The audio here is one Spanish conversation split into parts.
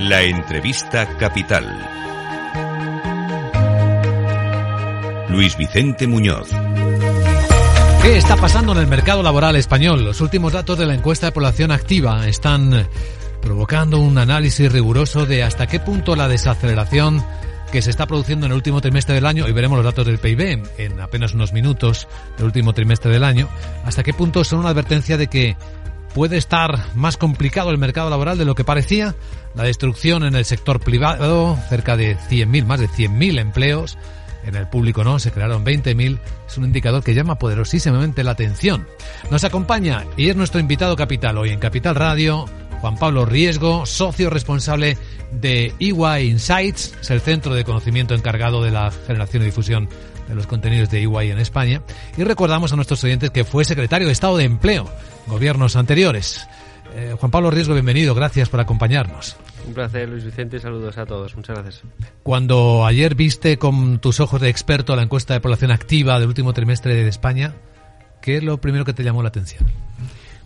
La entrevista capital. Luis Vicente Muñoz. ¿Qué está pasando en el mercado laboral español? Los últimos datos de la encuesta de población activa están provocando un análisis riguroso de hasta qué punto la desaceleración que se está produciendo en el último trimestre del año, y veremos los datos del PIB en apenas unos minutos del último trimestre del año, hasta qué punto son una advertencia de que puede estar más complicado el mercado laboral de lo que parecía, la destrucción en el sector privado, cerca de 100.000, más de 100.000 empleos, en el público no, se crearon 20.000, es un indicador que llama poderosísimamente la atención. Nos acompaña y es nuestro invitado capital hoy en Capital Radio, Juan Pablo Riesgo, socio responsable de EY Insights, es el centro de conocimiento encargado de la generación y difusión de los contenidos de EY en España. Y recordamos a nuestros oyentes que fue secretario de Estado de Empleo, gobiernos anteriores. Eh, Juan Pablo Riesgo, bienvenido, gracias por acompañarnos. Un placer, Luis Vicente, saludos a todos, muchas gracias. Cuando ayer viste con tus ojos de experto la encuesta de población activa del último trimestre de España, ¿qué es lo primero que te llamó la atención?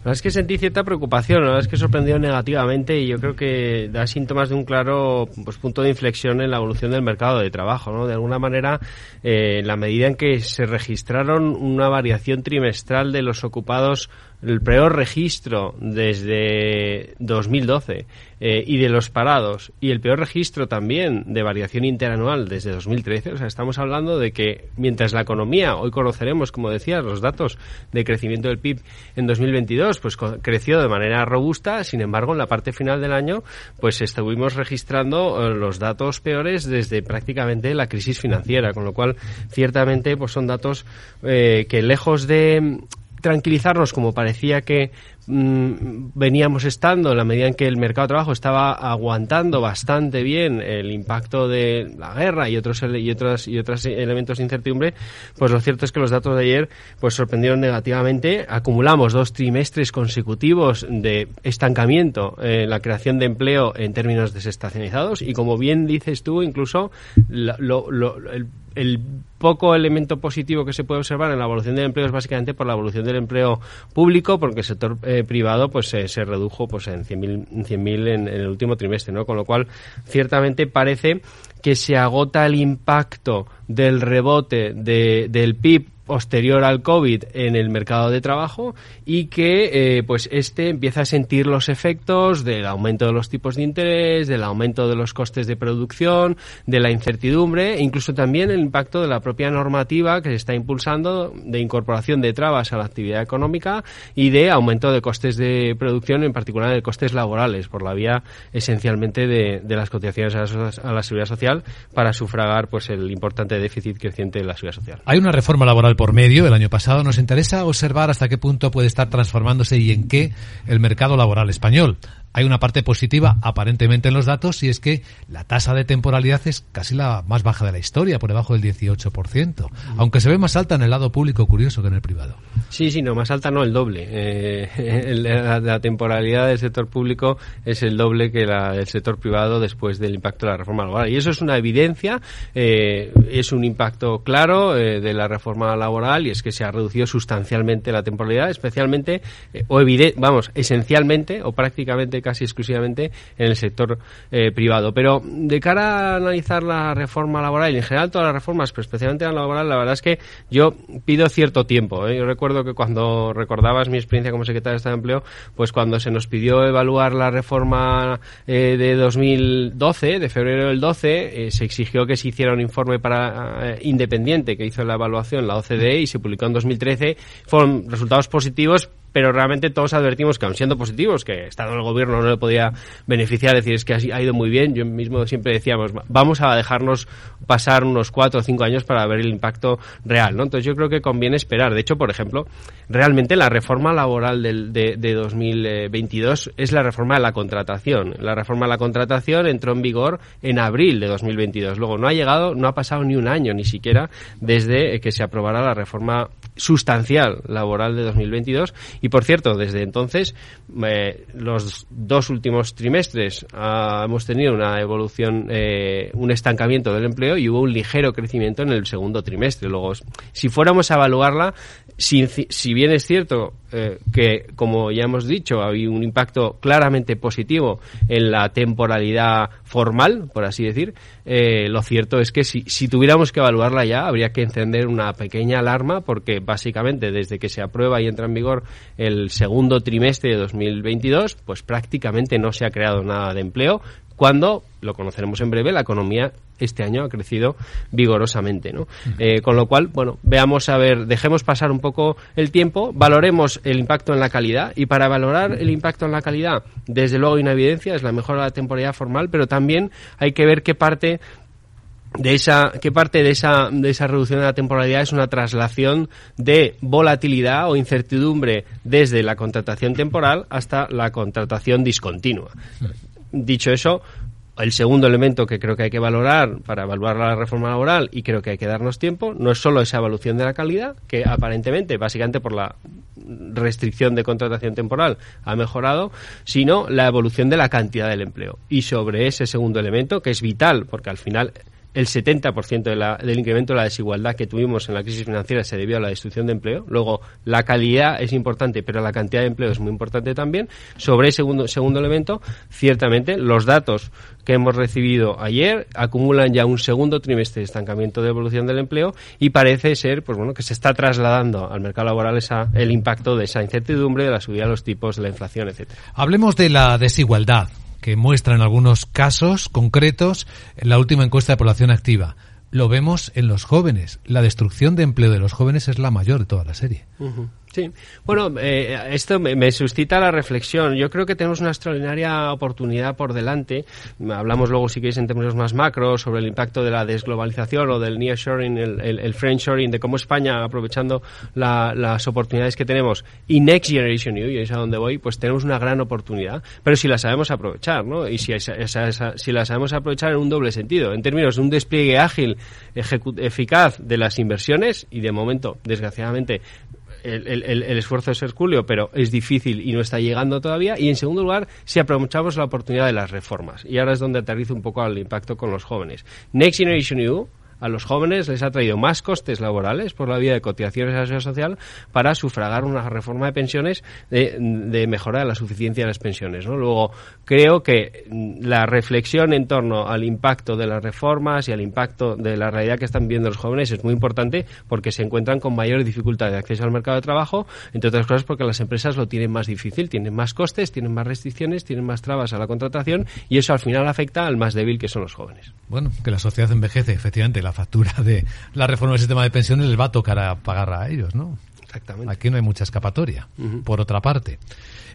La verdad es que sentí cierta preocupación, la verdad es que sorprendió negativamente y yo creo que da síntomas de un claro pues, punto de inflexión en la evolución del mercado de trabajo. ¿no? De alguna manera, eh, la medida en que se registraron una variación trimestral de los ocupados el peor registro desde 2012 eh, y de los parados y el peor registro también de variación interanual desde 2013. O sea, estamos hablando de que mientras la economía, hoy conoceremos, como decía, los datos de crecimiento del PIB en 2022, pues creció de manera robusta. Sin embargo, en la parte final del año, pues estuvimos registrando eh, los datos peores desde prácticamente la crisis financiera, con lo cual ciertamente pues son datos eh, que lejos de tranquilizarnos como parecía que mm, veníamos estando en la medida en que el mercado de trabajo estaba aguantando bastante bien el impacto de la guerra y otros y otros y otros elementos de incertidumbre, pues lo cierto es que los datos de ayer pues sorprendieron negativamente. Acumulamos dos trimestres consecutivos de estancamiento en la creación de empleo en términos desestacionalizados y como bien dices tú, incluso lo, el el poco elemento positivo que se puede observar en la evolución del empleo es básicamente por la evolución del empleo público, porque el sector eh, privado pues se redujo pues en 100.000 100 en, en el último trimestre, ¿no? Con lo cual, ciertamente parece que se agota el impacto del rebote de, del PIB posterior al COVID en el mercado de trabajo y que eh, pues este empieza a sentir los efectos del aumento de los tipos de interés, del aumento de los costes de producción, de la incertidumbre e incluso también el impacto de la propia normativa que se está impulsando de incorporación de trabas a la actividad económica y de aumento de costes de producción, en particular de costes laborales, por la vía esencialmente de, las cotizaciones a la, seguridad social para sufragar pues el importante déficit creciente de la seguridad social. Hay una reforma laboral por medio el año pasado, nos interesa observar hasta qué punto puede estar transformándose y en qué el mercado laboral español hay una parte positiva aparentemente en los datos y es que la tasa de temporalidad es casi la más baja de la historia, por debajo del 18%, aunque se ve más alta en el lado público curioso que en el privado. Sí, sí, no, más alta no, el doble. Eh, la, temporalidad del sector público es el doble que la del sector privado después del impacto de la reforma laboral. Y eso es una evidencia, eh, es un impacto claro eh, de la reforma laboral y es que se ha reducido sustancialmente la temporalidad, especialmente, o vamos, esencialmente o prácticamente casi exclusivamente en el sector eh, privado. Pero de cara a analizar la reforma laboral y en general todas las reformas, pero especialmente la laboral, la verdad es que yo pido cierto tiempo. ¿eh? Yo recuerdo que cuando recordabas mi experiencia como secretario de Estado de Empleo, pues cuando se nos pidió evaluar la reforma eh, de 2012, de febrero del 12, se exigió que se hiciera un informe para independiente que hizo la evaluación la OCDE y se publicó en 2013. Fueron resultados positivos, pero realmente todos advertimos que aun siendo positivos, que estado en el gobierno no le podía beneficiar, decir, es que ha ido muy bien, yo mismo siempre decíamos, vamos a dejarnos pasar unos cuatro o cinco años para ver el impacto real, ¿no? Entonces yo creo que conviene esperar. De hecho, por ejemplo, realmente la reforma laboral del, de, de 2022 es la reforma de la contratación. La reforma de la contratación entró en vigor en abril de 2022. Luego no ha llegado, no ha pasado ni un año ni siquiera desde que se aprobara la reforma sustancial laboral de 2022 y por cierto desde entonces eh, los dos últimos trimestres ah, hemos tenido una evolución eh, un estancamiento del empleo y hubo un ligero crecimiento en el segundo trimestre. Luego si fuéramos a evaluarla si, bien es cierto eh, que, como ya hemos dicho, hay un impacto claramente positivo en la temporalidad formal, por así decir, eh, lo cierto es que si, si, tuviéramos que evaluarla ya, habría que encender una pequeña alarma, porque básicamente desde que se aprueba y entra en vigor el segundo trimestre de 2022, pues prácticamente no se ha creado nada de empleo, cuando, lo conoceremos en breve, la economía este año ha crecido vigorosamente, ¿no? Eh, con lo cual, bueno, veamos a ver, dejemos pasar un poco el tiempo, valoremos el impacto en la calidad y para valorar el impacto en la calidad, desde luego hay una evidencia, es la mejora de la temporalidad formal, pero también hay que ver qué parte de esa qué parte de esa de esa reducción de la temporalidad es una traslación de volatilidad o incertidumbre desde la contratación temporal hasta la contratación discontinua. Dicho eso, el segundo elemento que creo que hay que valorar para evaluar la reforma laboral y creo que hay que darnos tiempo no es solo esa evaluación de la calidad, que aparentemente, básicamente por la restricción de contratación temporal ha mejorado, sino la evolución de la cantidad del empleo. Y sobre ese segundo elemento, que es vital, porque al final el 70% de la, del incremento de la desigualdad que tuvimos en la crisis financiera se debió a la destrucción de empleo. Luego, la calidad es importante, pero la cantidad de empleo es muy importante también. Sobre el segundo, segundo elemento, ciertamente, los datos que hemos recibido ayer acumulan ya un segundo trimestre de estancamiento de evolución del empleo y parece ser pues bueno que se está trasladando al mercado laboral esa, el impacto de esa incertidumbre, de la subida de los tipos, de la inflación, etcétera. Hablemos de la desigualdad que muestra en algunos casos concretos la última encuesta de población activa. Lo vemos en los jóvenes. La destrucción de empleo de los jóvenes es la mayor de toda la serie. Sí, bueno, eh, esto me, suscita la reflexión. Yo creo que tenemos una extraordinaria oportunidad por delante. Hablamos luego, si queréis, en términos más macro, sobre el impacto de la desglobalización o del nearshoring, el, el, el friendshoring, de cómo España, aprovechando las oportunidades que tenemos, y Next Generation EU, y es a donde voy, pues tenemos una gran oportunidad. Pero si la sabemos aprovechar, ¿no? Y si, si la sabemos aprovechar en un doble sentido, en términos de un despliegue ágil, eficaz de las inversiones, y de momento, desgraciadamente, el, esfuerzo es hercúleo, pero es difícil y no está llegando todavía. Y en segundo lugar, si aprovechamos la oportunidad de las reformas. Y ahora es donde aterrizo un poco al impacto con los jóvenes. Next Generation EU a los jóvenes les ha traído más costes laborales por la vía de cotizaciones a la seguridad social para sufragar una reforma de pensiones de, de mejora de la suficiencia de las pensiones. Luego, creo que la reflexión en torno al impacto de las reformas y al impacto de la realidad que están viendo los jóvenes es muy importante porque se encuentran con mayor dificultad de acceso al mercado de trabajo, entre otras cosas porque las empresas lo tienen más difícil, tienen más costes, tienen más restricciones, tienen más trabas a la contratación y eso al final afecta al más débil que son los jóvenes. Bueno, que la sociedad envejece, efectivamente, la factura de la reforma del sistema de pensiones les va a tocar a pagar a ellos, ¿no? Exactamente. Aquí no hay mucha escapatoria, por otra parte.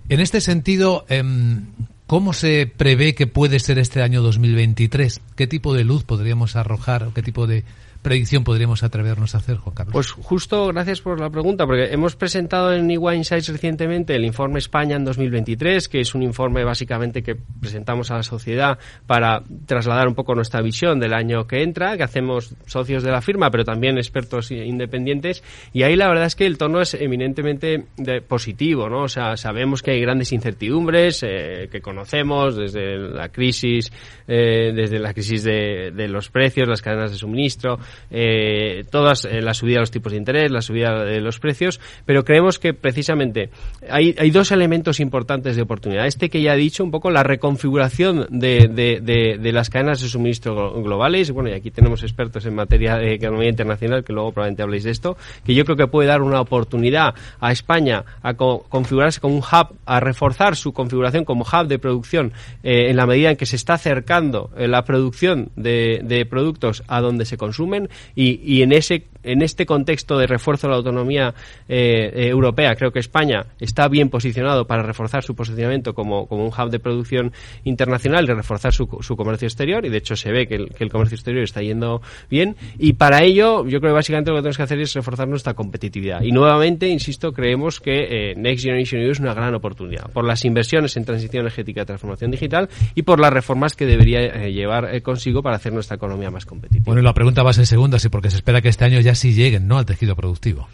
En este sentido, em, ¿cómo se prevé que puede ser este año 2023? ¿Qué tipo de luz podríamos arrojar? ¿Qué tipo de predicción podríamos atrevernos a hacer, Juan Carlos? Pues justo, gracias por la pregunta, porque hemos presentado en EY Insights recientemente el informe España en 2023, que es un informe básicamente que presentamos a la sociedad para trasladar un poco nuestra visión del año que entra, que hacemos socios de la firma, pero también expertos independientes, y ahí la verdad es que el tono es eminentemente positivo, ¿no? O sea, sabemos que hay grandes incertidumbres eh, que conocemos desde la crisis, eh, desde la crisis de, de los precios, las cadenas de suministro, eh, todas eh, la subida de los tipos de interés, la subida de los precios, pero creemos que precisamente hay, hay dos elementos importantes de oportunidad. Este que ya he dicho, un poco la reconfiguración de, de, de, las cadenas de suministro globales, bueno, y aquí tenemos expertos en materia de economía internacional, que luego probablemente habléis de esto, que yo creo que puede dar una oportunidad a España a configurarse como un hub, a reforzar su configuración como hub de producción eh, en la medida en que se está acercando eh, la producción de, de productos a donde se consumen y, en ese en este contexto de refuerzo de la autonomía eh, eh, europea, creo que España está bien posicionado para reforzar su posicionamiento como, como un hub de producción internacional y reforzar su, su, comercio exterior, y de hecho se ve que el, comercio exterior está yendo bien, y para ello yo creo que básicamente lo que tenemos que hacer es reforzar nuestra competitividad. Y nuevamente, insisto, creemos que eh, Next Generation EU es una gran oportunidad, por las inversiones en transición energética y transformación digital y por las reformas que debería llevar consigo para hacer nuestra economía más competitiva. Bueno, la pregunta va a ser segunda, sí, porque se espera que este año ya sí lleguen ¿no? al tejido productivo.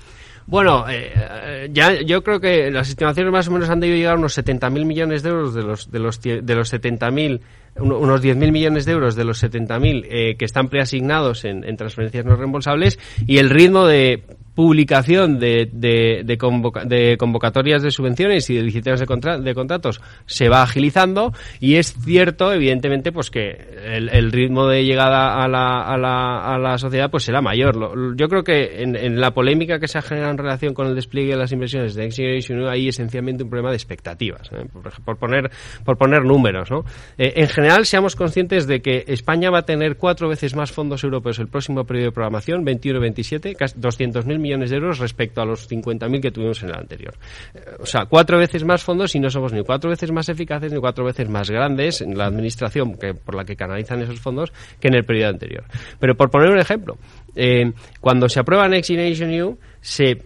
Bueno, eh, ya yo creo que las estimaciones más o menos han debido llegar a unos 70.000 millones de euros de los de los de los 70.000 unos 10.000 millones de euros de los 70.000 eh, que están preasignados en, en transferencias no reembolsables y el ritmo de publicación de, de, de, convocatorias de subvenciones y de licitaciones de, contratos se va agilizando y es cierto, evidentemente, pues que el, ritmo de llegada a la, a, la, a la sociedad pues será mayor. Yo creo que en, la polémica que se ha generado en relación con el despliegue de las inversiones de Next Generation hay esencialmente un problema de expectativas, ¿eh? por, poner, por poner números. ¿no? Eh, en general, seamos conscientes de que España va a tener cuatro veces más fondos europeos el próximo periodo de programación, 21-27, casi 200.000 millones de euros respecto a los 50.000 que tuvimos en el anterior. Eh, o sea, cuatro veces más fondos y no somos ni cuatro veces más eficaces ni cuatro veces más grandes en la administración que, por la que canalizan esos fondos que en el periodo anterior. Pero por poner un ejemplo, eh, cuando se aprueba Next Generation EU, se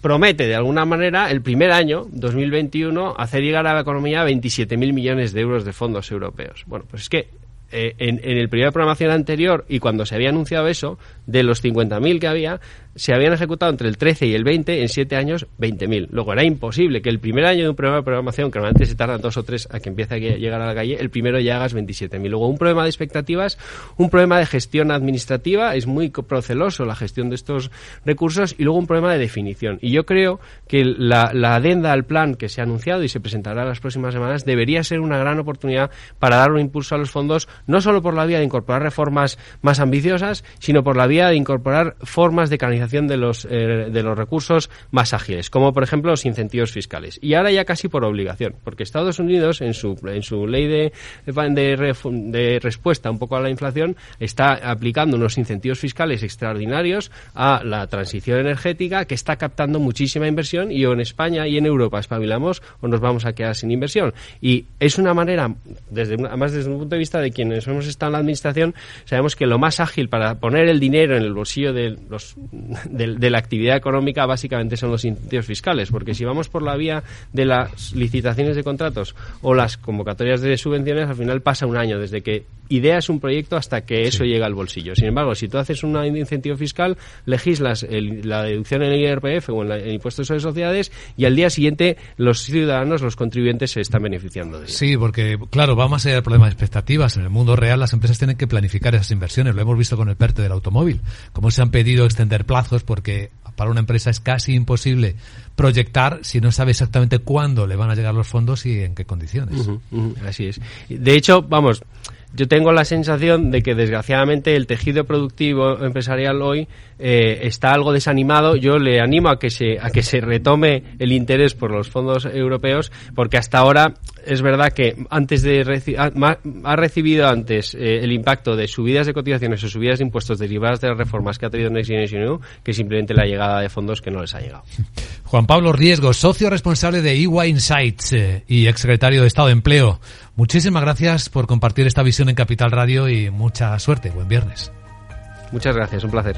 promete de alguna manera el primer año, 2021, hacer llegar a la economía 27.000 millones de euros de fondos europeos. Bueno, pues es que eh, en, en, el periodo de programación anterior y cuando se había anunciado eso, de los 50.000 que había, se habían ejecutado entre el 13 y el 20, en 7 años, 20.000. Luego era imposible que el primer año de un programa de programación, que normalmente se tardan dos o tres a que empiece a llegar a la calle, el primero ya hagas 27.000. Luego un problema de expectativas, un problema de gestión administrativa, es muy proceloso la gestión de estos recursos, y luego un problema de definición. Y yo creo que la, la adenda al plan que se ha anunciado y se presentará en las próximas semanas debería ser una gran oportunidad para dar un impulso a los fondos, no solo por la vía de incorporar reformas más ambiciosas, sino por la vía de incorporar formas de canalización de los, eh, de los recursos más ágiles, como por ejemplo los incentivos fiscales. Y ahora ya casi por obligación, porque Estados Unidos, en su, en su ley de, de, de respuesta un poco a la inflación, está aplicando unos incentivos fiscales extraordinarios a la transición energética que está captando muchísima inversión y o en España y en Europa espabilamos o nos vamos a quedar sin inversión. Y es una manera, desde, además desde un punto de vista de quienes hemos estado en la administración, sabemos que lo más ágil para poner el dinero en el bolsillo de los de, la actividad económica básicamente son los incentivos fiscales, porque si vamos por la vía de las licitaciones de contratos o las convocatorias de subvenciones, al final pasa un año desde que ideas un proyecto hasta que eso llega al bolsillo. Sin embargo, si tú haces un incentivo fiscal, legislas la deducción en el IRPF o en, el impuesto sobre sociedades y al día siguiente los ciudadanos, los contribuyentes se están beneficiando de ello. Sí, porque claro, vamos a ser el problema de expectativas. En el mundo real las empresas tienen que planificar esas inversiones. Lo hemos visto con el PERTE del automóvil. Como se han pedido extender plazos porque para una empresa es casi imposible proyectar si no sabe exactamente cuándo le van a llegar los fondos y en qué condiciones. así es. De hecho, vamos, yo tengo la sensación de que desgraciadamente el tejido productivo empresarial hoy eh, está algo desanimado. Yo le animo a que se a que se retome el interés por los fondos europeos, porque hasta ahora es verdad que antes de ha, recibido antes eh, el impacto de subidas de cotizaciones o subidas de impuestos derivadas de las reformas que ha tenido Next Generation EU que simplemente la llegada de fondos que no les ha llegado. Juan Pablo Riesgo, socio responsable de EY Insights eh, y exsecretario de Estado de Empleo. Muchísimas gracias por compartir esta visión en Capital Radio y mucha suerte. Buen viernes. Muchas gracias, un placer.